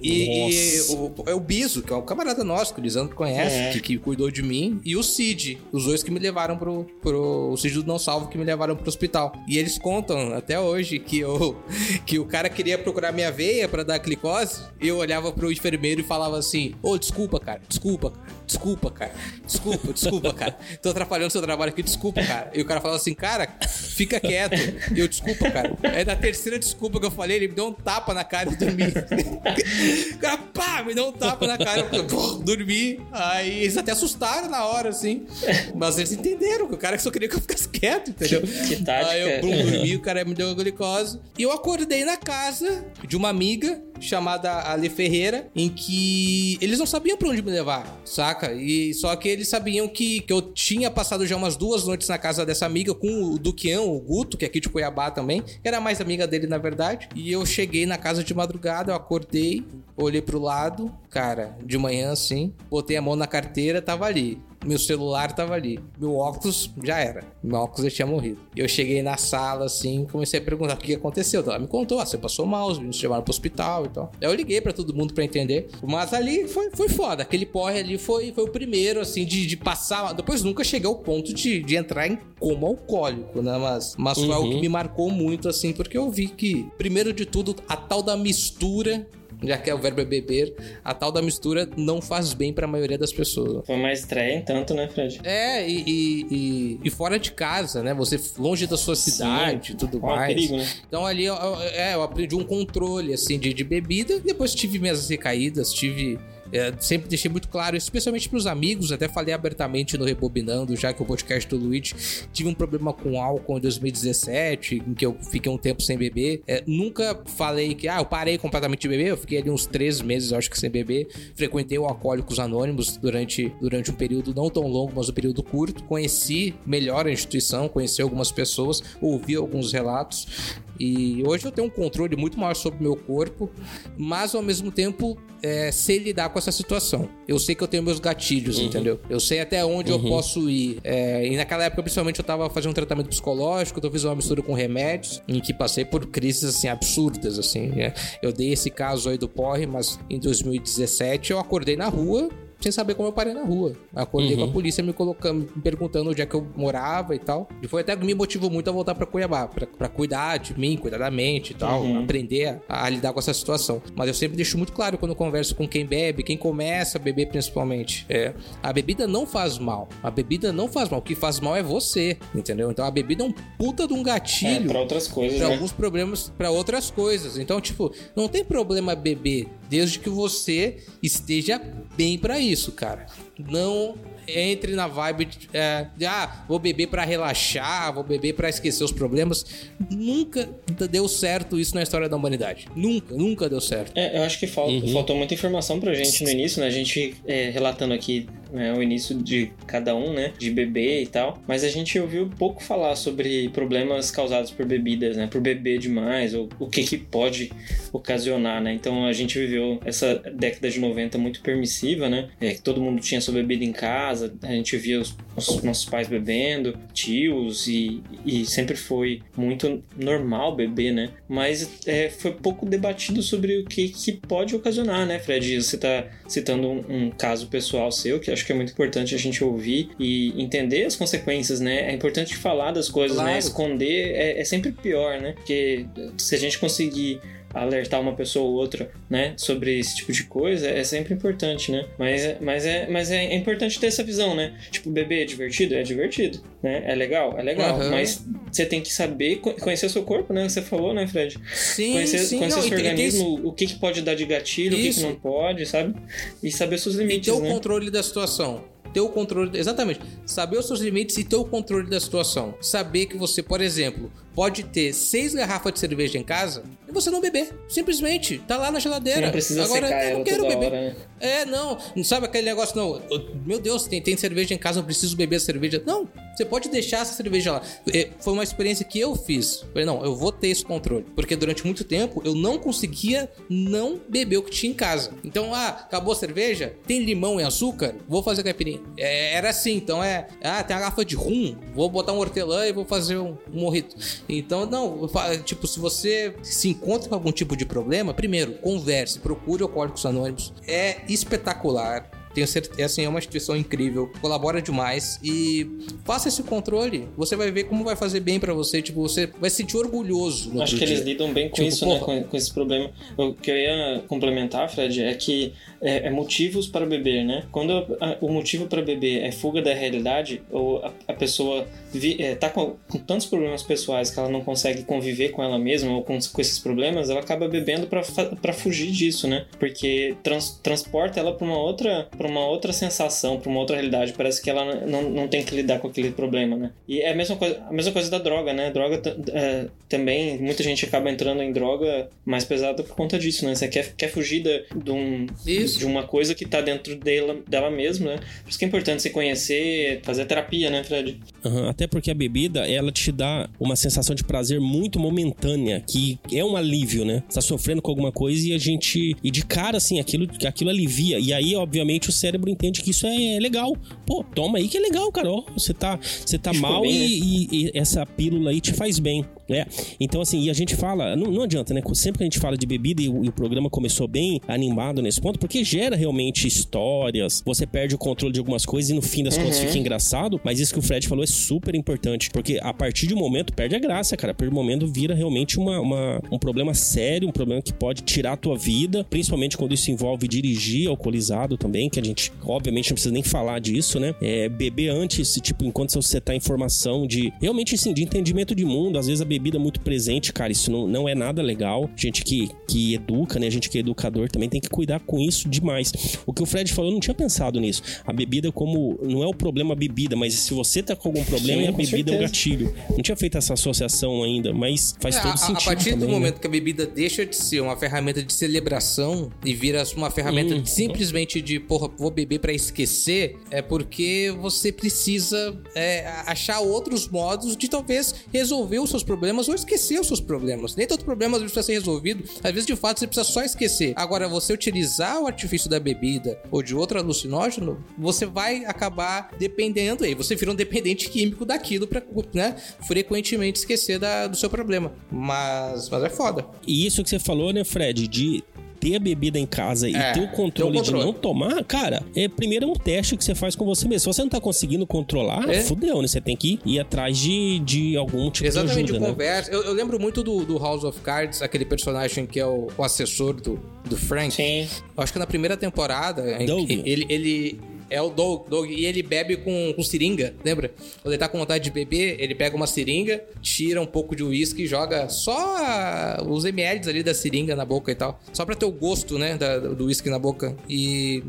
[SPEAKER 3] E, e o, é o Biso, que é um camarada nosso, que o Lisandro conhece,
[SPEAKER 5] É.
[SPEAKER 3] que, que cuidou de mim, e o Cid, os dois que me levaram pro, pro. O Cid do Não Salvo que me levaram pro hospital. E eles contam até hoje que, eu, que o cara queria procurar minha veia pra dar glicose, e eu olhava pro enfermeiro e falava assim: Ô, desculpa, cara, desculpa, desculpa, cara, desculpa, desculpa, cara. Tô atrapalhando seu trabalho aqui, desculpa, cara. E o cara falava assim: cara, fica quieto. E eu, desculpa, cara. Aí na terceira desculpa que eu falei, ele me deu um tapa na cara e dormi. O cara, pá, me deu um tapa na cara. Eu pô, dormi. Aí eles até assustaram na hora, assim. Mas eles entenderam que o cara só queria que eu ficasse quieto, entendeu?
[SPEAKER 5] Que tática.
[SPEAKER 3] Aí eu dormi, o cara me deu glicose. E eu acordei na casa de uma amiga chamada Ali Ferreira, em que eles não sabiam pra onde me levar, saca? E só que eles sabiam que, que eu tinha passado já umas duas noites na casa dessa amiga com o Duquião, o Guto, que é aqui de Cuiabá também, que era mais amiga dele, na verdade. E eu cheguei na casa de madrugada, eu acordei, olhei pro lado, cara, de manhã assim, botei a mão na carteira, tava ali. Meu celular tava ali. Meu óculos já era. Meu óculos já tinha morrido. Eu cheguei na sala, assim, comecei a perguntar o que aconteceu. Ela me contou, ah, você passou mal, os meninos levaram pro hospital e tal. Aí eu liguei pra todo mundo pra entender. Mas ali foi, foi foda. Aquele porre ali foi, foi o primeiro, assim, de, de passar. Depois nunca cheguei ao ponto de, de entrar em coma alcoólico, né? Mas, mas foi algo que me marcou muito, assim, porque eu vi que, primeiro de tudo, a tal da mistura já que é o verbo é beber, a tal da mistura não faz bem pra maioria das pessoas.
[SPEAKER 5] Foi uma estreia em tanto, né, Fred?
[SPEAKER 3] É, e, e, e- e fora de casa, né? Você longe da sua cidade e tudo mais.
[SPEAKER 5] perigo, né?
[SPEAKER 3] Então ali eu, eu- é, eu aprendi um controle assim de, de bebida. Depois tive minhas recaídas, tive. É, sempre deixei muito claro, especialmente pros amigos, até falei abertamente no Rebobinando, já que o podcast do Luigi tive um problema com álcool em 2017, em que eu fiquei um tempo sem beber. É, nunca falei que, ah, eu parei completamente de beber, eu fiquei ali uns três meses, acho que sem beber. Frequentei o Alcoólicos Anônimos durante, durante um período não tão longo, mas um período curto. Conheci melhor a instituição, conheci algumas pessoas, ouvi alguns relatos. E hoje eu tenho um controle muito maior sobre o meu corpo, mas ao mesmo tempo é, sei lidar com essa situação. Eu sei que eu tenho meus gatilhos, entendeu? Eu sei até onde eu posso ir. É, e naquela época, principalmente, eu tava fazendo um tratamento psicológico, então eu fiz uma mistura com remédios, em que passei por crises assim absurdas, assim. né? Eu dei esse caso aí do porre, mas em 2017 eu acordei na rua sem saber como eu parei na rua. Acordei com a polícia me colocando, me perguntando onde é que eu morava e tal. E foi até que me motivou muito a voltar pra Cuiabá, pra, pra cuidar de mim, cuidar da mente e tal, aprender a, a lidar com essa situação. Mas eu sempre deixo muito claro quando eu converso com quem bebe, quem começa a beber principalmente. É, a bebida não faz mal. A bebida não faz mal. O que faz mal é você, entendeu? Então a bebida é um puta de um
[SPEAKER 5] É,
[SPEAKER 3] gatilho
[SPEAKER 5] pra outras coisas,
[SPEAKER 3] para
[SPEAKER 5] né?
[SPEAKER 3] alguns problemas, para outras coisas. Então, tipo, não tem problema beber desde que você esteja bem pra isso, cara. Não entre na vibe de, é, de, ah, vou beber pra relaxar, vou beber pra esquecer os problemas. Nunca deu certo isso na história da humanidade. Nunca, nunca deu certo.
[SPEAKER 5] É, eu acho que falta, faltou muita informação pra gente no início, né? A gente é, relatando aqui né, o início de cada um, né? De beber e tal. Mas a gente ouviu pouco falar sobre problemas causados por bebidas, né? Por beber demais, ou o que que pode ocasionar, né? Então a gente viveu essa década de 90 muito permissiva, né? É, que todo mundo tinha sua bebida em casa, a gente via os, os nossos pais bebendo, tios, e, e sempre foi muito normal beber, né? Mas é, foi pouco debatido sobre o que, que pode ocasionar, né, Fred? Você tá citando um, um caso pessoal seu, que acho que é muito importante a gente ouvir e entender as consequências, né? É importante falar das coisas, né?
[SPEAKER 3] Claro.
[SPEAKER 5] Esconder é, é sempre pior, né? Porque se a gente conseguir alertar uma pessoa ou outra, né, sobre esse tipo de coisa, é sempre importante, né? Mas, é- mas, é, mas é, importante ter essa visão, né? Tipo, beber é divertido? É divertido, né? É legal? É legal,
[SPEAKER 3] Aham.
[SPEAKER 5] mas você tem que saber, co- conhecer o seu corpo, né? Você falou, né, Fred?
[SPEAKER 3] Sim,
[SPEAKER 5] conhecer
[SPEAKER 3] sim,
[SPEAKER 5] conhecer
[SPEAKER 3] não,
[SPEAKER 5] seu
[SPEAKER 3] e tem-
[SPEAKER 5] organismo, o que, que pode dar de gatilho, o que, que
[SPEAKER 3] Isso.
[SPEAKER 5] não pode, sabe? E saber seus
[SPEAKER 3] E
[SPEAKER 5] limites,
[SPEAKER 3] ter o
[SPEAKER 5] né?
[SPEAKER 3] controle da situação. Ter o controle. Exatamente. Saber os seus limites e ter o controle da situação. Saber que você, por exemplo, pode ter seis garrafas de cerveja em casa e você não beber. Simplesmente. Tá lá na geladeira.
[SPEAKER 5] Você não precisa
[SPEAKER 3] Agora
[SPEAKER 5] secar
[SPEAKER 3] eu não quero beber.
[SPEAKER 5] hora, né?
[SPEAKER 3] É, não. Não sabe aquele negócio, não. Meu Deus, tem, tem cerveja em casa, eu preciso beber a cerveja. Não, você pode deixar essa cerveja lá. É, Foi uma experiência que eu fiz. Falei, não, eu vou ter esse controle. Porque durante muito tempo eu não conseguia não beber o que tinha em casa. Então, ah, acabou a cerveja? Tem limão e açúcar? Vou fazer caipirinha. É, era assim, então é. Ah, tem uma garrafa de rum? Vou botar um hortelã e vou fazer um, um morrito. Então, não, tipo, se você se encontra com algum tipo de problema, primeiro, converse, procure Alcoólicos Anônimos. É espetacular. Tenho certeza, assim, é uma instituição incrível, colabora demais e faça esse controle. Você vai ver como vai fazer bem pra você, tipo, você vai se sentir orgulhoso
[SPEAKER 5] Acho que eles
[SPEAKER 3] dia.
[SPEAKER 5] lidam bem com
[SPEAKER 3] Tipo,
[SPEAKER 5] isso, né?
[SPEAKER 3] porra.
[SPEAKER 5] Com, com esse problema. O que eu ia complementar, Fred, é que é, é motivos para beber, né? Quando a- o motivo para beber é fuga da realidade, ou a, a pessoa vi, é, tá com, com tantos problemas pessoais que ela não consegue conviver com ela mesma ou com, com esses problemas, ela acaba bebendo para fugir disso, né? Porque trans- transporta ela para uma outra para uma outra sensação, para uma outra realidade. Parece que ela não, não tem que lidar com aquele problema, né? E é a mesma coisa, a mesma coisa da droga, né? Droga é, também, muita gente acaba entrando em droga mais pesada por conta disso, né? Você quer, quer fugir da, de, um,
[SPEAKER 3] Isso.
[SPEAKER 5] de uma coisa que tá dentro dela, dela mesma, né? Por isso que é importante se conhecer, fazer terapia, né, Fred?
[SPEAKER 4] Aham, Até porque a bebida, ela te dá uma sensação de prazer muito momentânea, que é um alívio, né? Você tá sofrendo com alguma coisa e a gente. E de cara, assim, aquilo, aquilo alivia. E aí, obviamente, o cérebro entende que isso é legal. Pô, toma aí que é legal, cara. Ó, você tá, você tá mal
[SPEAKER 5] bem,
[SPEAKER 4] e,
[SPEAKER 5] né?
[SPEAKER 4] e- e essa pílula aí te faz bem. né? Então, assim, e a gente fala, não, não adianta, né? Sempre que a gente fala de bebida e o, e o programa começou bem animado nesse ponto, porque gera realmente histórias, você perde o controle de algumas coisas e no fim das contas fica engraçado, mas isso que o Fred falou é super importante, porque a partir de um momento perde a graça, cara. A partir de um momento vira realmente uma, uma- um problema sério, um problema que pode tirar a tua vida, principalmente quando isso envolve dirigir alcoolizado também, que a gente, obviamente, não precisa nem falar disso, né? É, beber antes, tipo, enquanto você tá em formação de, realmente, assim, de entendimento de mundo, às vezes a bebida é muito presente, cara, isso não, não é nada legal. Gente que, que educa, né? A gente que é educador também tem que cuidar com isso demais. O que o Fred falou, eu não tinha pensado nisso. A bebida como, não é o problema a bebida, mas se você tá com algum problema,
[SPEAKER 5] Sim,
[SPEAKER 4] é a bebida é o
[SPEAKER 5] certeza.
[SPEAKER 4] gatilho. Não tinha feito essa associação ainda, mas faz
[SPEAKER 3] É,
[SPEAKER 4] todo
[SPEAKER 3] a,
[SPEAKER 4] sentido
[SPEAKER 3] a partir do
[SPEAKER 4] também, né?
[SPEAKER 3] momento que a bebida deixa de ser uma ferramenta de celebração e vira uma ferramenta de- simplesmente de, porra, vou beber pra esquecer, é porque você precisa é, achar outros modos de talvez resolver os seus problemas ou esquecer os seus problemas. Nem todo problema precisa ser resolvido, às vezes de fato você precisa só esquecer. Agora, você utilizar o artifício da bebida ou de outro alucinógeno, você vai acabar dependendo aí. Você vira um dependente químico daquilo pra, né, frequentemente esquecer da- do seu problema. Mas, mas é foda.
[SPEAKER 4] E isso que você falou, né, Fred, de ter a bebida em casa e
[SPEAKER 3] É,
[SPEAKER 4] ter o controle,
[SPEAKER 3] controle.
[SPEAKER 4] de não tomar, cara, é primeiro é um teste que você faz com você mesmo. Se você não tá conseguindo controlar,
[SPEAKER 3] É.
[SPEAKER 4] fudeu, né? Você tem que ir atrás de, de algum tipo
[SPEAKER 3] Exatamente,
[SPEAKER 4] de
[SPEAKER 3] de
[SPEAKER 4] ajuda, né?
[SPEAKER 3] conversa. Eu, eu lembro muito do, do House of Cards, aquele personagem que é o, o assessor do, do Frank.
[SPEAKER 5] Sim.
[SPEAKER 3] Eu acho que na primeira temporada, ele, ele é o Doug, Doug, e ele bebe com, com seringa, lembra? Quando ele tá com vontade de beber, ele pega uma seringa, tira um pouco de uísque e joga só os ml ali da seringa na boca e tal. Só pra ter o gosto, né, da- do uísque na boca. E.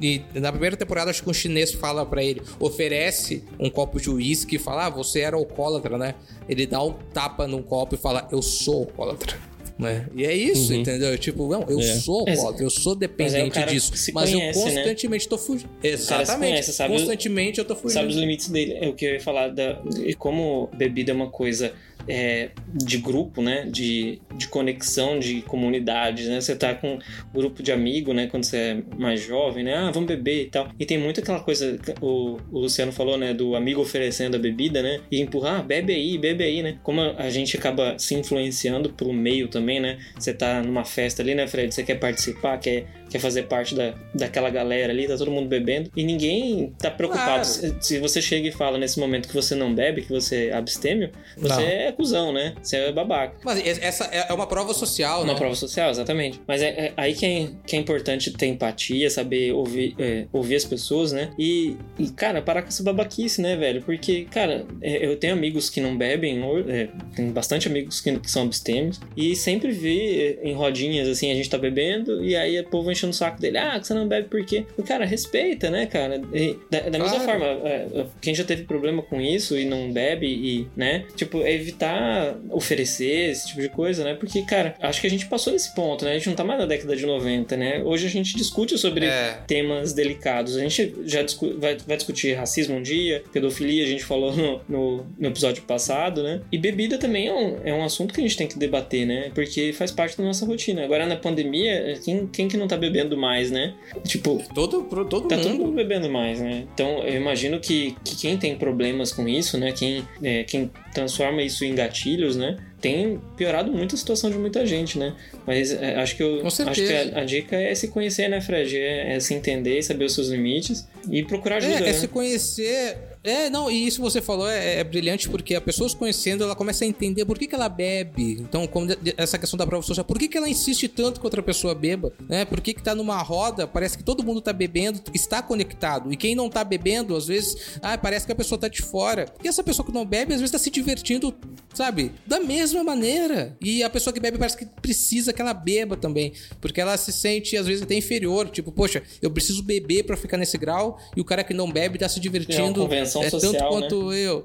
[SPEAKER 3] E na primeira temporada, acho que um chinês fala pra ele, oferece um copo de uísque e fala: Ah, você era alcoólatra, né? Ele dá um tapa num copo e fala: Eu sou alcoólatra. Né? E é isso, entendeu? Tipo, não, eu
[SPEAKER 4] É.
[SPEAKER 3] sou
[SPEAKER 5] Mas-
[SPEAKER 3] alcoólatra, eu sou
[SPEAKER 5] mas o
[SPEAKER 3] dependente
[SPEAKER 5] cara
[SPEAKER 3] disso. Mas
[SPEAKER 5] conhece,
[SPEAKER 3] eu
[SPEAKER 5] né?
[SPEAKER 3] constantemente tô fugindo. Exatamente.
[SPEAKER 5] conhece, sabe-
[SPEAKER 3] constantemente eu tô fugindo.
[SPEAKER 5] Sabe os limites dele. É o que eu ia falar da. E como bebida é uma coisa é, de grupo, né? De, de conexão, de comunidade, né? Você tá com um grupo de amigos, né? Quando você é mais jovem, né? Ah, vamos beber e tal. E tem muito aquela coisa, o, o Luciano falou, né? Do amigo oferecendo a bebida, né? E empurrar, ah, bebe aí, bebe aí, né? Como a gente acaba se influenciando pelo meio também, né? Você tá numa festa ali, né, Fred? Você quer participar, quer, quer fazer parte da, daquela galera ali, tá todo mundo bebendo. E ninguém tá preocupado.
[SPEAKER 3] Claro.
[SPEAKER 5] Se, se você chega e fala nesse momento que você não bebe, que você é abstêmio, você
[SPEAKER 3] Não.
[SPEAKER 5] é cuzão, né? Você é babaca.
[SPEAKER 3] Mas essa é uma prova social,
[SPEAKER 5] Uma
[SPEAKER 3] né?
[SPEAKER 5] prova social, exatamente. Mas é, é aí que é, que é importante ter empatia, saber ouvir, é, ouvir as pessoas, né? E, e, cara, parar com essa babaquice, né, velho? Porque, cara, é, eu tenho amigos que não bebem, ou, é, tenho bastante amigos que, que são abstêmios, e sempre vi é, em rodinhas, assim, a gente tá bebendo, e aí o povo enchendo o saco dele, ah, que você não bebe por quê? E, cara, respeita, né, cara? E da, da mesma
[SPEAKER 3] Claro.
[SPEAKER 5] forma, é, quem já teve problema com isso e não bebe, e, né, tipo, é evitar oferecer esse tipo de coisa, né? Porque, cara, acho que a gente passou desse ponto, né? A gente não tá mais na década de 90, né? Hoje a gente discute sobre
[SPEAKER 3] É.
[SPEAKER 5] temas delicados. A gente já discu- vai, vai discutir racismo um dia, pedofilia, a gente falou no, no, no episódio passado, né? E bebida também é um, é um assunto que a gente tem que debater, né? Porque faz parte da nossa rotina. Agora, na pandemia, quem, quem que não tá bebendo mais, né? Tipo,
[SPEAKER 3] Todo, pro- todo
[SPEAKER 5] Tá todo
[SPEAKER 3] mundo.
[SPEAKER 5] mundo bebendo mais, né? Então eu imagino que, que quem tem problemas com isso, né? Quem, é, quem transforma isso em gatilhos, né? Tem piorado muito a situação de muita gente, né? Mas é, acho que eu
[SPEAKER 3] Com
[SPEAKER 5] acho que a, a dica é se conhecer, né, Fred? É, é se entender, saber os seus limites e procurar ajuda.
[SPEAKER 3] É,
[SPEAKER 5] né?
[SPEAKER 3] é se conhecer. É, não, e isso que você falou é, é brilhante porque a pessoa se conhecendo, ela começa a entender por que, que ela bebe. Então, como essa questão da prova social, por que, que ela insiste tanto que outra pessoa beba? Né? Por que, que tá numa roda, parece que todo mundo tá bebendo, está conectado. E quem não tá bebendo, às vezes, ah, parece que a pessoa tá de fora. E essa pessoa que não bebe, às vezes tá se divertindo, sabe? Da mesma maneira. E a pessoa que bebe parece que precisa que ela beba também. Porque ela se sente, às vezes, até inferior. Tipo, poxa, eu preciso beber pra ficar nesse grau. E o cara que não bebe tá se
[SPEAKER 5] É
[SPEAKER 3] divertindo.
[SPEAKER 5] convenção Ascensão
[SPEAKER 3] é
[SPEAKER 5] social,
[SPEAKER 3] tanto
[SPEAKER 5] né?
[SPEAKER 3] quanto eu.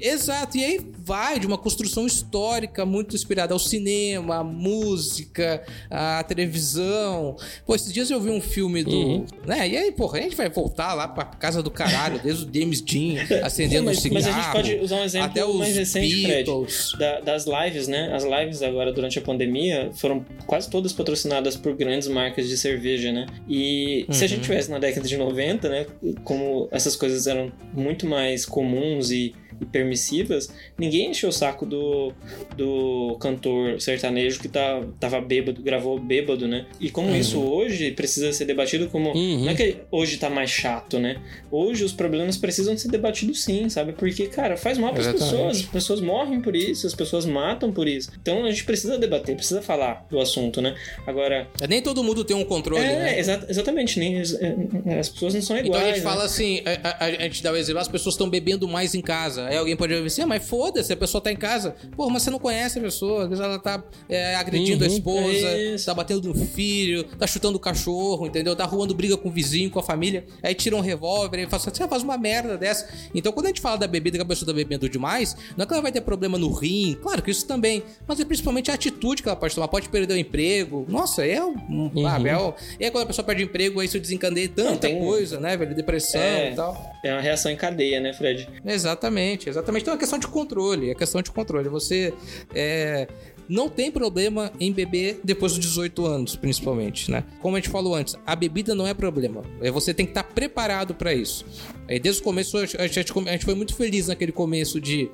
[SPEAKER 3] Exato, e aí vai de uma construção histórica muito inspirada ao cinema, à música, à televisão. Pô, esses dias eu vi um filme do.
[SPEAKER 5] Uhum.
[SPEAKER 3] Né? E aí, porra, a gente vai voltar lá pra casa do caralho, desde o James Dean acendendo
[SPEAKER 5] mas,
[SPEAKER 3] um cigarro.
[SPEAKER 5] mas a gente pode usar um exemplo
[SPEAKER 3] até
[SPEAKER 5] mais recente, Fred, da- das lives, né? As lives agora durante a pandemia foram quase todas patrocinadas por grandes marcas de cerveja, né? E se a
[SPEAKER 3] Uhum.
[SPEAKER 5] gente tivesse na década de 90, né? Como essas coisas eram muito mais comuns e, e permissivas, ninguém encheu o saco do, do cantor sertanejo que tá, tava bêbado, gravou bêbado, né? E como isso hoje precisa ser debatido como.
[SPEAKER 4] Uhum.
[SPEAKER 5] Não é que hoje tá mais chato, né? Hoje os problemas precisam ser debatidos sim, sabe? Porque, cara, faz mal para as
[SPEAKER 3] Exatamente.
[SPEAKER 5] pessoas. As pessoas morrem por isso, as pessoas matam por isso. Então a gente precisa debater, precisa falar do assunto, né? Agora.
[SPEAKER 3] Nem todo mundo tem um controle,
[SPEAKER 5] é,
[SPEAKER 3] né?
[SPEAKER 5] exa- exatamente. Nem, é, as pessoas não são iguais.
[SPEAKER 3] Então a gente
[SPEAKER 5] né?
[SPEAKER 3] fala assim, a, a- a gente dá o exemplo, as pessoas estão bebendo mais em casa. Aí alguém pode dizer assim, ah, mas foda-se, a pessoa tá em casa. Pô, mas você não conhece a pessoa, às vezes ela tá é, agredindo a
[SPEAKER 4] Uhum,
[SPEAKER 3] esposa,
[SPEAKER 5] é
[SPEAKER 3] tá batendo no filho, tá chutando o cachorro, entendeu? Tá arrumando briga com o vizinho, com a família. Aí tira um revólver e fala assim, ah, faz uma merda dessa. Então quando a gente fala da bebida que a pessoa tá bebendo demais, não é que ela vai ter problema no rim, claro que isso também, mas é principalmente a atitude que ela pode tomar. Pode perder o emprego. Nossa, é um. sabe, é um- E aí quando a pessoa perde o emprego, aí isso desencadeia tanta
[SPEAKER 5] tem-
[SPEAKER 3] coisa, né, velho? Depressão
[SPEAKER 5] É.
[SPEAKER 3] e tal.
[SPEAKER 5] É uma reação em cadeia, né, Fred?
[SPEAKER 3] Exatamente, exatamente. Então é questão de controle, é questão de controle. Você é, não tem problema em beber depois dos 18 anos, principalmente, né? Como a gente falou antes, a bebida não é problema. É, Você tem que estar preparado para isso. Aí, desde o começo, a gente- a gente foi muito feliz naquele começo de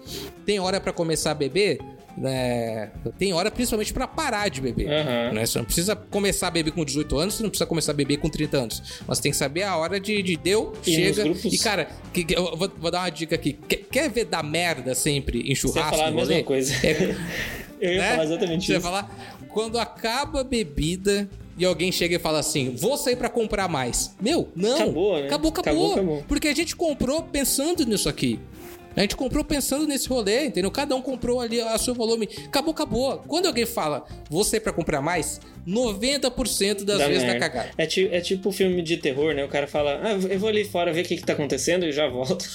[SPEAKER 3] tem hora para começar a beber, né? Tem hora principalmente para parar de beber.
[SPEAKER 5] Aham.
[SPEAKER 3] né? Você não precisa começar a beber com 18 anos, você não precisa começar a beber com 30 anos. Mas tem que saber a hora de, de deu,
[SPEAKER 5] E
[SPEAKER 3] chega. E cara, que- que- eu vou, vou dar uma dica aqui. Quer, quer ver dar merda sempre em
[SPEAKER 5] Você ia
[SPEAKER 3] churrasco?
[SPEAKER 5] falar a mesma coisa.
[SPEAKER 3] É,
[SPEAKER 5] Eu ia
[SPEAKER 3] né?
[SPEAKER 5] falar exatamente
[SPEAKER 3] Você
[SPEAKER 5] isso.
[SPEAKER 3] falar, quando acaba a bebida e alguém chega e fala assim, vou sair pra comprar mais. Meu, não.
[SPEAKER 5] Acabou, né?
[SPEAKER 3] Acabou, acabou.
[SPEAKER 5] Acabou, acabou.
[SPEAKER 3] Porque a gente comprou pensando nisso aqui. A gente comprou pensando nesse rolê, entendeu? Cada um comprou ali a seu volume. Acabou, acabou. Quando alguém fala, vou sair pra comprar mais, 90% das
[SPEAKER 5] Dá
[SPEAKER 3] vezes
[SPEAKER 5] merda.
[SPEAKER 3] tá cagado.
[SPEAKER 5] É, ti- é tipo filme de terror, né? O cara fala, ah, eu vou ali fora ver o que, que tá acontecendo e já volto.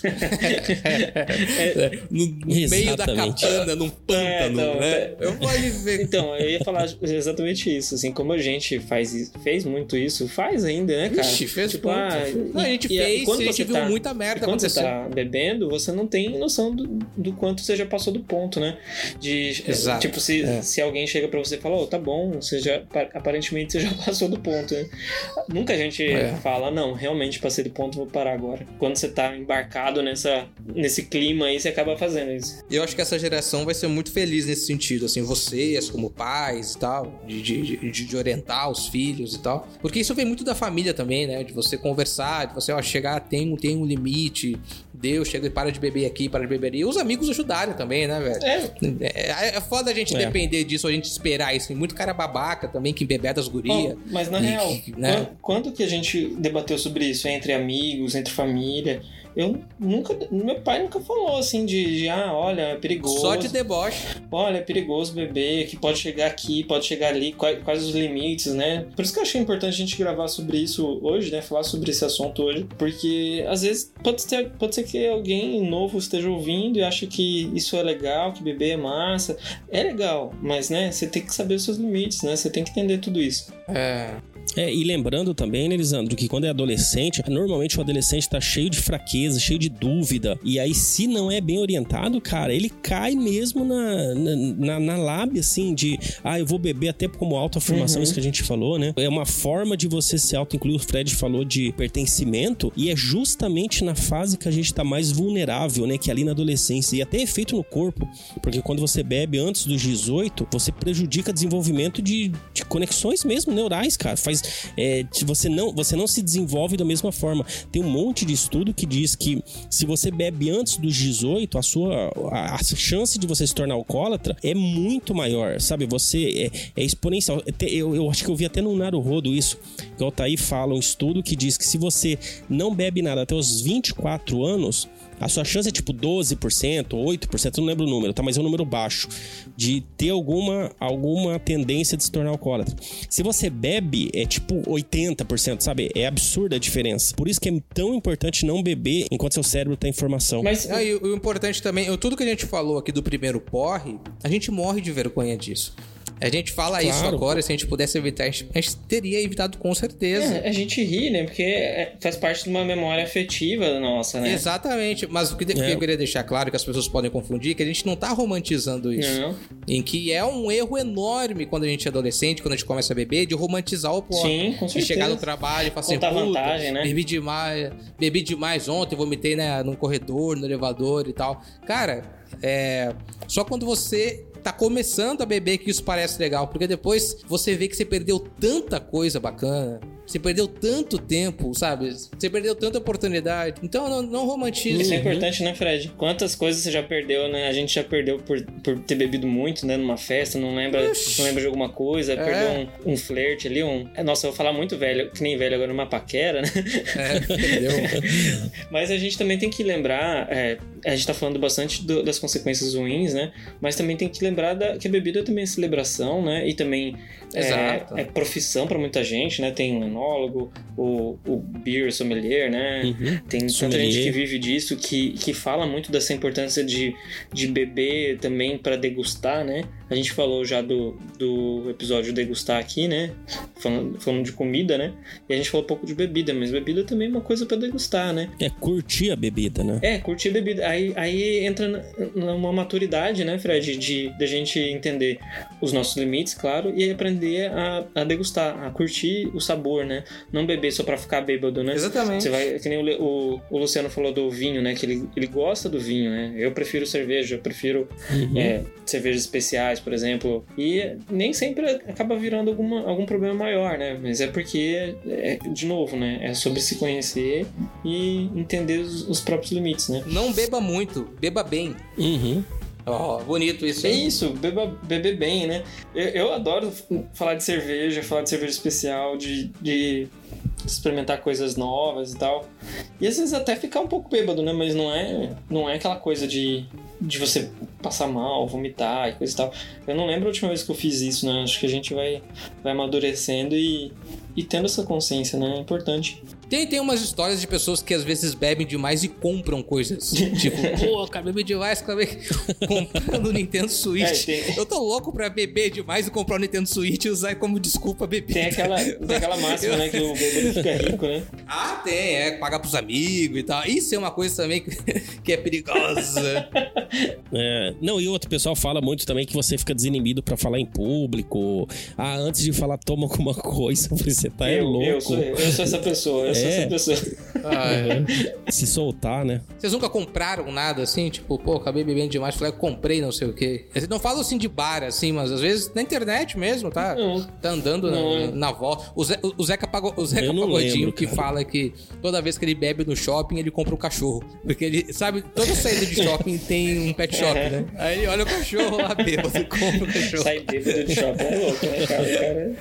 [SPEAKER 5] É,
[SPEAKER 3] No, no meio da cabana, num pântano,
[SPEAKER 5] então,
[SPEAKER 3] né?
[SPEAKER 5] é.
[SPEAKER 3] Eu vou ali ver.
[SPEAKER 5] Então, eu ia falar exatamente isso, assim, como a gente faz isso- fez muito isso, faz ainda, né, cara?
[SPEAKER 3] Ixi, fez
[SPEAKER 5] tipo,
[SPEAKER 3] muito.
[SPEAKER 5] ah,
[SPEAKER 3] Não, a gente fez,
[SPEAKER 5] quando
[SPEAKER 3] a gente
[SPEAKER 5] você
[SPEAKER 3] viu muita merda
[SPEAKER 5] e quando você tá bebendo, você não tem noção do, do quanto você já passou do ponto, né? De,
[SPEAKER 3] Exato,
[SPEAKER 5] tipo, se,
[SPEAKER 3] é.
[SPEAKER 5] se alguém chega pra você e fala, oh, tá bom, você já, aparentemente você já passou do ponto, né? Nunca a gente
[SPEAKER 3] É.
[SPEAKER 5] fala, não, realmente passei do ponto, vou parar agora. Quando você tá embarcado nessa, nesse clima aí, você acaba fazendo isso.
[SPEAKER 3] Eu acho que essa geração vai ser muito feliz nesse sentido, assim, vocês como pais e tal, de, de, de, de orientar os filhos e tal. Porque isso vem muito da família também, né? De você conversar, de você, ó, chegar, tem, um- tem um limite, Deus chega e para de beber aqui, para de beber ali. E os amigos ajudarem também, né, velho?
[SPEAKER 5] É,
[SPEAKER 3] É, é foda a gente
[SPEAKER 4] É.
[SPEAKER 3] depender disso, a gente esperar isso. Tem muito cara babaca também que bebe das gurias.
[SPEAKER 5] Mas na
[SPEAKER 3] E-
[SPEAKER 5] real,
[SPEAKER 3] né?
[SPEAKER 5] quan- quando que a gente debateu sobre isso entre amigos, entre família? Eu nunca. Meu pai nunca falou assim de, de, ah, olha, é perigoso.
[SPEAKER 3] Só de deboche.
[SPEAKER 5] Olha, é perigoso beber, que pode chegar aqui, pode chegar ali, quais, quais os limites, né? Por isso que eu achei importante a gente gravar sobre isso hoje, né? Falar sobre esse assunto hoje. Porque às vezes pode ser, pode ser que alguém novo esteja ouvindo e ache que isso é legal, que beber é massa. É legal, mas né, você tem que saber os seus limites, né? Você tem que entender tudo isso.
[SPEAKER 3] É.
[SPEAKER 4] É, e lembrando também, né, Elisandro, que quando é adolescente, normalmente o adolescente tá cheio de fraqueza, cheio de dúvida. E aí, se não é bem orientado, cara, ele cai mesmo na, na, na, na lábia, assim, de ah, eu vou beber até como autoafirmação,
[SPEAKER 5] Uhum.
[SPEAKER 4] isso que a gente falou, né? É uma forma de você se auto-incluir. O Fred falou de pertencimento, e é justamente na fase que a gente tá mais vulnerável, né? Que é ali na adolescência. E até efeito no corpo, porque quando você bebe antes dos 18, você prejudica o desenvolvimento de, de conexões mesmo neurais, cara. Faz é, você não você não se desenvolve da mesma forma. Tem um monte de estudo que diz que se você bebe antes dos 18, a sua a, a chance de você se tornar alcoólatra é muito maior, sabe? Você é, é exponencial. Até- Eu, eu acho que eu vi até no Naruhodo isso. Que o Altair fala um estudo que diz que se você não bebe nada até os 24 anos, a sua chance é tipo 12%, 8%, não lembro o número, tá? Mas é um número baixo de ter alguma, alguma tendência de se tornar alcoólatra. Se você bebe, é tipo 80%, sabe? É absurda a diferença. Por isso que é tão importante não beber enquanto seu cérebro tá em formação.
[SPEAKER 5] Mas
[SPEAKER 3] Ah, o o importante também, tudo que a gente falou aqui do primeiro porre, a gente morre de vergonha disso. A gente fala isso
[SPEAKER 4] Claro.
[SPEAKER 3] agora, se a gente pudesse evitar, a gente, a gente teria evitado com certeza.
[SPEAKER 5] é, a gente ri, né? Porque é- faz parte de uma memória afetiva nossa, né?
[SPEAKER 3] Exatamente, mas o que, que
[SPEAKER 4] É.
[SPEAKER 3] eu queria deixar claro que as pessoas podem confundir é que a gente não tá romantizando isso.
[SPEAKER 5] Não.
[SPEAKER 3] Em que é um erro enorme quando a gente é adolescente, quando a gente começa a beber, de romantizar o porre.
[SPEAKER 5] Sim, com
[SPEAKER 3] De
[SPEAKER 5] certeza.
[SPEAKER 3] chegar no trabalho e falar assim,
[SPEAKER 5] Contar
[SPEAKER 3] "Puta,
[SPEAKER 5] vantagem, né?"
[SPEAKER 3] bebi demais, bebi demais ontem, vomitei né, no corredor, no elevador e tal. Cara, é... Só quando você tá começando a beber que isso parece legal, porque depois você vê que você perdeu tanta coisa bacana, você perdeu tanto tempo, sabe? Você perdeu tanta oportunidade. Então não, não romantize.
[SPEAKER 5] Isso é importante, né, Fred? Quantas coisas você já perdeu, né? A gente já perdeu por, por ter bebido muito, né? Numa festa, não lembra, não lembra de alguma coisa, perdeu um, um flerte ali, um. é, Nossa, eu vou falar muito velho, que nem velho agora, uma paquera, né?
[SPEAKER 3] É, perdeu.
[SPEAKER 5] Mas a gente também tem que lembrar, é, a gente tá falando bastante do- das consequências ruins, né? Mas também tem que lembrar da- que a bebida também é celebração, né? E também é, é profissão pra muita gente, né? Tem um enólogo, o, o beer sommelier, né?
[SPEAKER 4] Uhum.
[SPEAKER 5] Tem tanta
[SPEAKER 4] Sommelier.
[SPEAKER 5] gente que vive disso, que, que fala muito dessa importância de, de beber também pra degustar, né? A gente falou já do, do episódio degustar aqui, né? Falando, falando de comida, né? E a gente falou um pouco de bebida, mas bebida também é uma coisa pra degustar, né?
[SPEAKER 4] É curtir a bebida, né?
[SPEAKER 5] É, curtir bebida. Aí, aí entra numa maturidade, né, Fred? De, de a gente entender os nossos limites, claro, e aprender a, a degustar, a curtir o sabor, né? Não beber só pra ficar bêbado, né?
[SPEAKER 3] Exatamente.
[SPEAKER 5] Você vai, que nem o, o, o Luciano falou do vinho, né? Que ele, ele gosta do vinho, né? Eu prefiro cerveja, eu prefiro
[SPEAKER 4] Uhum.
[SPEAKER 5] é, cervejas especiais, por exemplo. E nem sempre acaba virando alguma, algum problema maior, né? Mas é porque, é, de novo, né? É sobre se conhecer e entender os, os próprios limites, né?
[SPEAKER 3] Não beba muito, beba bem.
[SPEAKER 4] Uhum.
[SPEAKER 3] Ó, bonito isso,
[SPEAKER 5] É
[SPEAKER 3] hein?
[SPEAKER 5] isso, beba, beber bem, né? Eu, eu adoro falar de cerveja, falar de cerveja especial, de, de experimentar coisas novas e tal. E às vezes até ficar um pouco bêbado, né? Mas não é, não é aquela coisa de, de você passar mal, vomitar e coisa e tal. Eu não lembro a última vez que eu fiz isso, né? Acho que a gente vai, vai amadurecendo e, e tendo essa consciência, né? É importante.
[SPEAKER 3] Tem, tem umas histórias de pessoas que às vezes bebem demais e compram coisas. tipo, pô, cara, bebi demais, acabei comprando o Nintendo Switch.
[SPEAKER 5] É, tem-
[SPEAKER 3] Eu tô louco pra beber demais e comprar o Nintendo Switch e usar como desculpa beber.
[SPEAKER 5] Tem aquela, tem aquela máxima, né? Que o bêbado fica rico, né?
[SPEAKER 3] Ah, tem, é, pagar pros amigos e tal. Isso é uma coisa também que, que é perigosa.
[SPEAKER 4] É, não, e outro pessoal fala muito também que você fica desinibido pra falar em público. Ah, antes de falar, toma alguma coisa. Você tá é
[SPEAKER 5] eu,
[SPEAKER 4] louco.
[SPEAKER 5] eu, sou, eu sou essa pessoa, eu sou
[SPEAKER 4] É.
[SPEAKER 5] essa pessoa.
[SPEAKER 3] Ah, é.
[SPEAKER 4] Se soltar, né?
[SPEAKER 3] Vocês nunca compraram nada assim? Tipo, pô, acabei bebendo demais, falei, comprei não sei o quê. Não falo assim de bar, assim, mas às vezes na internet mesmo, tá?
[SPEAKER 5] Não.
[SPEAKER 3] Tá andando
[SPEAKER 5] Não.
[SPEAKER 3] na, na volta. O, Ze- o Zeca, Pago- o Zeca Pagodinho
[SPEAKER 4] lembro,
[SPEAKER 3] que
[SPEAKER 4] cara.
[SPEAKER 3] fala que toda vez que ele bebe no shopping, ele compra um cachorro. Porque ele, sabe, toda saída de shopping tem um pet shop, né? Aí ele olha o cachorro lá, bêbado, e compra o cachorro.
[SPEAKER 5] Sai bêbado de shopping é louco, né, cara? cara?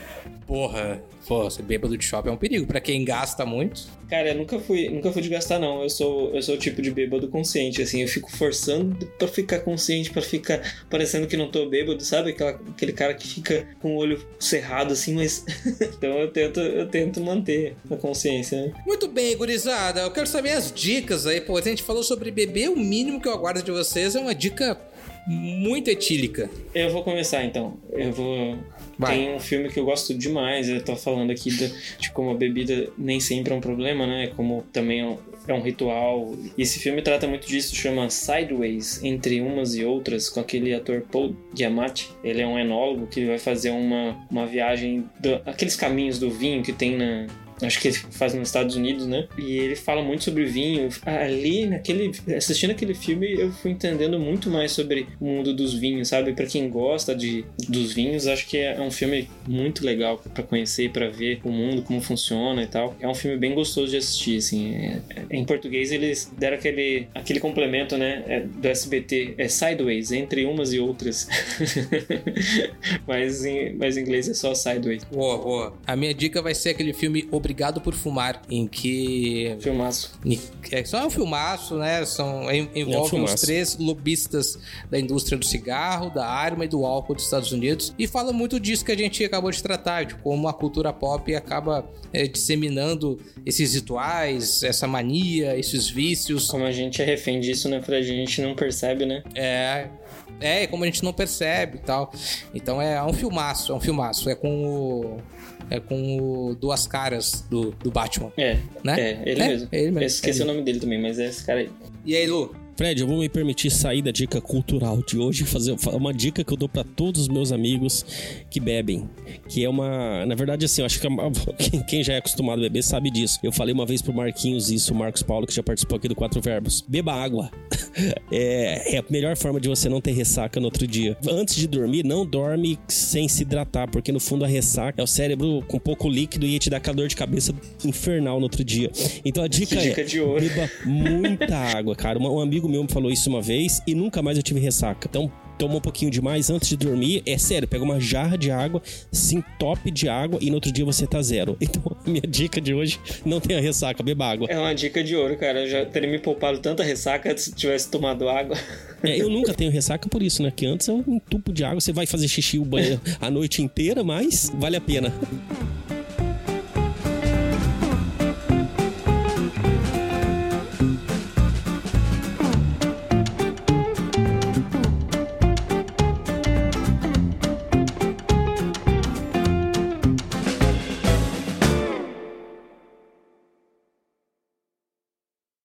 [SPEAKER 3] Porra, pô, ser bêbado de shopping é um perigo. Pra quem gasta muito.
[SPEAKER 5] Cara, eu nunca fui, nunca fui de gastar, não. Eu sou, eu sou o tipo de bêbado consciente, assim. Eu fico forçando pra ficar consciente, pra ficar parecendo que não tô bêbado, sabe? Aquela, aquele cara que fica com o olho cerrado, assim, mas... então eu tento, eu tento manter a consciência, né?
[SPEAKER 3] Muito bem, gurizada. Eu quero saber as dicas aí. Pô, a gente falou sobre beber. O mínimo que eu aguardo de vocês é uma dica muito etílica.
[SPEAKER 5] Eu vou começar, então. Eu vou...
[SPEAKER 3] Vai.
[SPEAKER 5] Tem um filme que eu gosto demais. Eu tô falando aqui de, de como a bebida nem sempre é um problema, né? Como também é um, é um ritual. E esse filme trata muito disso, chama Sideways, Entre Umas e Outras, com aquele ator Paul Giamatti. Ele é um enólogo que vai fazer uma, uma viagem... Do, aqueles caminhos do vinho que tem na... Acho que faz nos Estados Unidos, né? E ele fala muito sobre vinho. Ali, naquele, assistindo aquele filme, eu fui entendendo muito mais sobre o mundo dos vinhos, sabe? Pra quem gosta de dos vinhos, acho que é um filme muito legal pra conhecer, pra ver o mundo como funciona e tal. É um filme bem gostoso de assistir, assim. É- em português eles deram aquele aquele complemento, né? é, do SBT, é Sideways, entre umas e outras. mas em, mas em inglês é só Sideways.
[SPEAKER 3] Boa, boa. A minha dica vai ser aquele filme Obrigado por Fumar, em que
[SPEAKER 5] Filmaço.
[SPEAKER 3] é só um filmaço, né? São, en- envolve uns
[SPEAKER 4] filmaço.
[SPEAKER 3] três lobistas da indústria do cigarro, da arma e do álcool dos Estados Unidos. E fala muito disso que a gente acabou de tratar, de como a cultura pop acaba é, disseminando esses rituais, essa mania, esses vícios.
[SPEAKER 5] Como a gente é refém disso, né, Fred? A gente não percebe, né?
[SPEAKER 3] É. É, como a gente não percebe e tal. Então é um filmaço, é um filmaço. É com o. É com o Duas Caras do, do Batman.
[SPEAKER 5] É,
[SPEAKER 3] Né?
[SPEAKER 5] é, ele
[SPEAKER 3] É,
[SPEAKER 5] mesmo.
[SPEAKER 3] é ele mesmo.
[SPEAKER 5] Eu esqueci
[SPEAKER 3] É
[SPEAKER 5] o nome dele também, mas é esse cara aí.
[SPEAKER 3] E aí, Lu?
[SPEAKER 4] Fred, eu vou me permitir sair da dica cultural de hoje e fazer uma dica que eu dou pra todos os meus amigos que bebem. Que é uma. Na verdade, assim, eu acho que quem- quem já é acostumado a beber sabe disso. Eu falei uma vez pro Marquinhos isso, o Marcos Paulo, que já participou aqui do Quatro Verbos. Beba água. É, é a melhor forma de você não ter ressaca no outro dia. Antes de dormir, não dorme sem se hidratar, porque no fundo a ressaca é o cérebro com pouco líquido e ia te dar aquela dor de cabeça infernal no outro dia. Então a dica,
[SPEAKER 5] dica
[SPEAKER 4] é:
[SPEAKER 5] de ouro.
[SPEAKER 4] beba muita água, cara. Um, um amigo meu me falou isso uma vez e nunca mais eu tive ressaca. Então, toma um pouquinho demais antes de dormir. É sério, pega uma jarra de água, se entope de água e no outro dia você tá zero. Então, a minha dica de hoje, não tenha ressaca, beba água.
[SPEAKER 5] É uma dica de ouro, cara. Eu já teria me poupado tanta ressaca se tivesse tomado água.
[SPEAKER 4] É, eu nunca tenho ressaca por isso, né? Que antes é um tubo de água, você vai fazer xixi o banheiro a noite inteira, mas vale a pena.